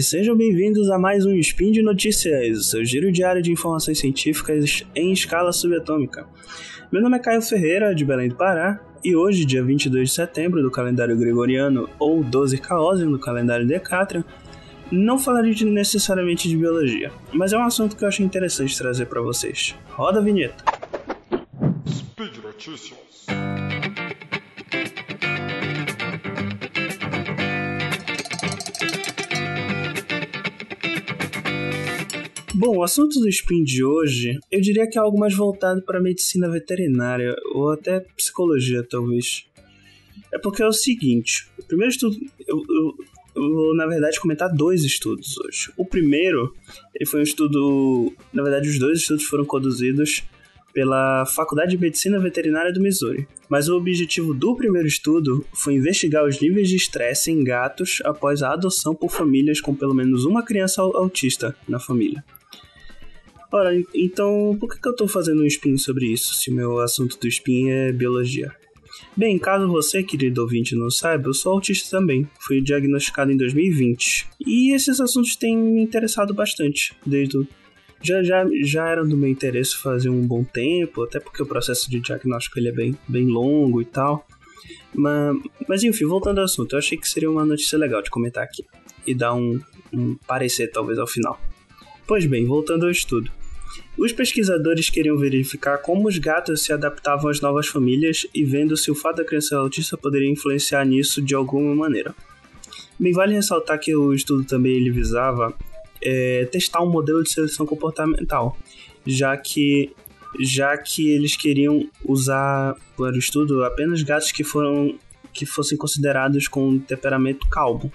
sejam bem-vindos a mais um Spin de Notícias, seu giro diário de informações científicas em escala subatômica. Meu nome é Caio Ferreira, de Belém do Pará, e hoje, dia 22 de setembro do calendário gregoriano, ou 12 Caosium do calendário Decatrian, não falarei de, necessariamente de biologia, mas é um assunto que eu achei interessante trazer para vocês. Roda a vinheta. Speed Notícias. Bom, o assunto do spin de hoje, eu diria que é algo mais voltado para medicina veterinária ou até psicologia, talvez. É porque é o seguinte: o primeiro estudo, eu, eu, eu vou na verdade comentar dois estudos hoje. O primeiro, ele foi um estudo, na verdade, os dois estudos foram conduzidos pela Faculdade de Medicina Veterinária do Missouri. Mas o objetivo do primeiro estudo foi investigar os níveis de estresse em gatos após a adoção por famílias com pelo menos uma criança autista na família. Ora, então por que, eu estou fazendo um spin sobre isso, se o meu assunto do spin é biologia? Bem, caso você, querido ouvinte, não saiba, eu sou autista também. Fui diagnosticado em 2020. E esses assuntos têm me interessado bastante, desde. Já, já, já era do meu interesse fazer um bom tempo, até porque o processo de diagnóstico ele é bem, bem longo e tal. Mas, mas enfim, voltando ao assunto, eu achei que seria uma notícia legal de comentar aqui e dar um, um parecer talvez ao final. Pois bem, voltando ao estudo. Os pesquisadores queriam verificar como os gatos se adaptavam às novas famílias e vendo se o fato da criança autista poderia influenciar nisso de alguma maneira. Bem, vale ressaltar que o estudo também ele visava é, testar um modelo de seleção comportamental, já que já que eles queriam usar para o estudo apenas gatos que foram que fossem considerados com temperamento calmo.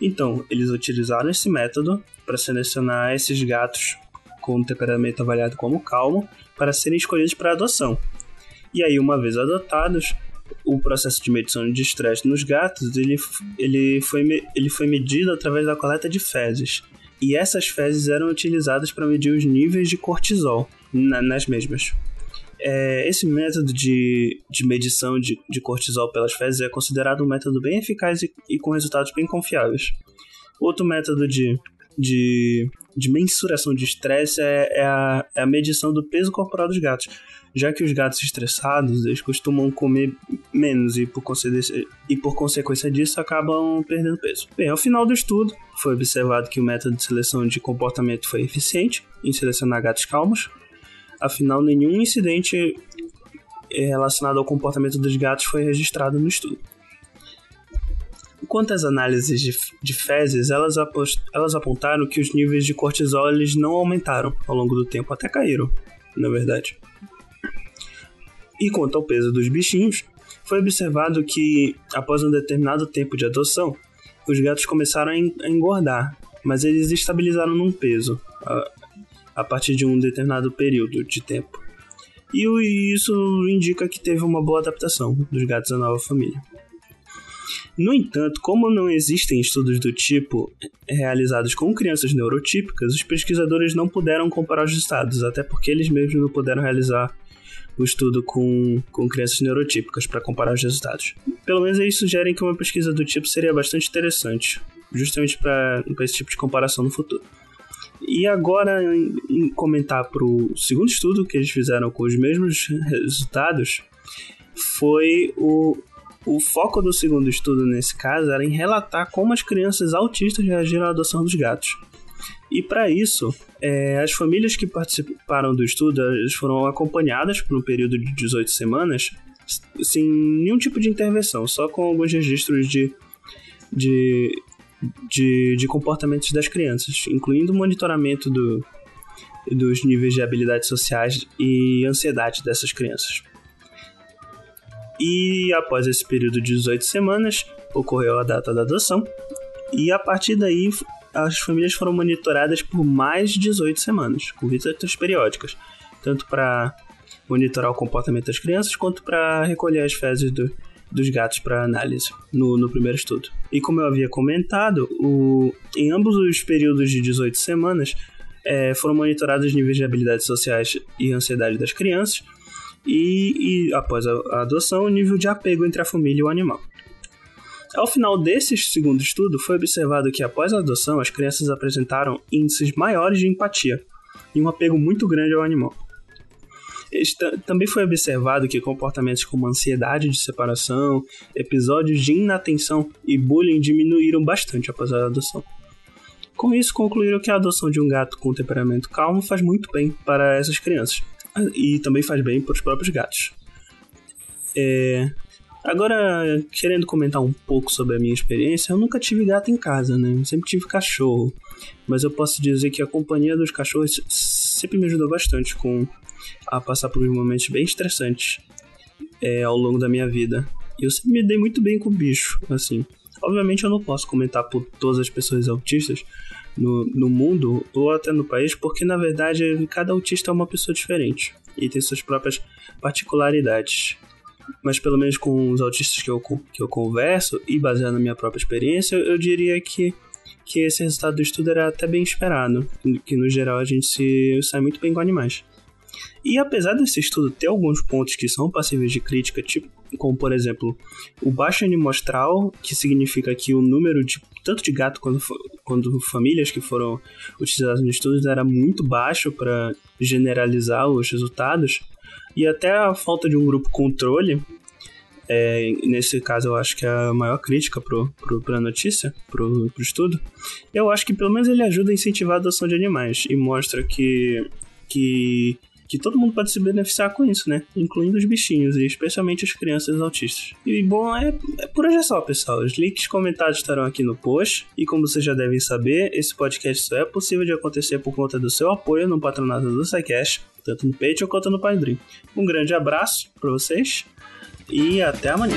Então, eles utilizaram esse método para selecionar esses gatos com temperamento avaliado como calmo para serem escolhidos para adoção. E aí, uma vez adotados, o processo de medição de estresse nos gatos ele, ele, foi, ele foi medido através da coleta de fezes. E essas fezes eram utilizadas para medir os níveis de cortisol na, nas mesmas. É, esse método de, de medição de, de cortisol pelas fezes é considerado um método bem eficaz e, e com resultados bem confiáveis. Outro método de de, de mensuração de estresse é, é, a, é a medição do peso corporal dos gatos já que os gatos estressados eles costumam comer menos e por, e por consequência disso acabam perdendo peso. Bem, ao final do estudo, foi observado que o método de seleção de comportamento foi eficiente em selecionar gatos calmos, afinal, nenhum incidente relacionado ao comportamento dos gatos foi registrado no estudo. Quanto às análises de, de fezes, elas, apost, elas apontaram que os níveis de cortisol eles não aumentaram ao longo do tempo, até caíram, na verdade. E quanto ao peso dos bichinhos, foi observado que, após um determinado tempo de adoção, os gatos começaram a engordar, mas eles estabilizaram num peso a, a partir de um determinado período de tempo. E isso indica que teve uma boa adaptação dos gatos à nova família. No entanto, como não existem estudos do tipo realizados com crianças neurotípicas, os pesquisadores não puderam comparar os resultados, até porque eles mesmos não puderam realizar o estudo com, com crianças neurotípicas para comparar os resultados. Pelo menos eles sugerem que uma pesquisa do tipo seria bastante interessante, justamente para esse tipo de comparação no futuro. E agora, em, em comentar para o segundo estudo que eles fizeram com os mesmos resultados, foi o o foco do segundo estudo, nesse caso, era em relatar como as crianças autistas reagiram à adoção dos gatos. E para isso, é, as famílias que participaram do estudo foram acompanhadas por um período de 18 semanas sem nenhum tipo de intervenção, só com alguns registros de, de, de, de comportamentos das crianças, incluindo o monitoramento do, dos níveis de habilidades sociais e ansiedade dessas crianças. E após esse período de 18 semanas, ocorreu a data da adoção. E a partir daí, as famílias foram monitoradas por mais de 18 semanas, com visitas periódicas, tanto para monitorar o comportamento das crianças quanto para recolher as fezes do, dos gatos para análise no, no, primeiro estudo. E como eu havia comentado, o, em ambos os períodos de 18 semanas é, foram monitorados os níveis de habilidades sociais e ansiedade das crianças, e, e após a, a adoção, o nível de apego entre a família e o animal. Ao final desse segundo estudo, foi observado que após a adoção, as crianças apresentaram índices maiores de empatia e um apego muito grande ao animal. Também foi observado que comportamentos como ansiedade de separação, episódios de inatenção e bullying diminuíram bastante após a adoção. Com isso, concluíram que a adoção de um gato com temperamento calmo faz muito bem para essas crianças e também faz bem para os próprios gatos. É... Agora, querendo comentar um pouco sobre a minha experiência, eu nunca tive gato em casa, né? Eu sempre tive cachorro. Mas eu posso dizer que a companhia dos cachorros sempre me ajudou bastante com a passar por momentos bem estressantes é, ao longo da minha vida. E eu sempre me dei muito bem com o bicho, assim. Obviamente eu não posso comentar por todas as pessoas autistas no, no mundo ou até no país, porque na verdade cada autista é uma pessoa diferente e tem suas próprias particularidades mas pelo menos com os autistas que eu, que eu converso e baseado na minha própria experiência, eu diria que, que esse resultado do estudo era até bem esperado, que no geral a gente se sai muito bem com animais. E apesar desse estudo ter alguns pontos que são passíveis de crítica, tipo, como por exemplo, o baixo animostral, que significa que o número de tanto de gato quanto, quanto famílias que foram utilizadas no estudo era muito baixo para generalizar os resultados, e até a falta de um grupo controle, é, nesse caso eu acho que é a maior crítica pro, pra notícia, pro, pro estudo, eu acho que pelo menos ele ajuda a incentivar a adoção de animais e mostra que, que, que todo mundo pode se beneficiar com isso, né? Incluindo os bichinhos e especialmente as crianças autistas. E bom, é, é por hoje é só, pessoal. Os links comentados estarão aqui no post e como vocês já devem saber, esse podcast só é possível de acontecer por conta do seu apoio no patronato do SciCast tanto no Patreon quanto no Padrim. Um grande abraço para vocês e até amanhã.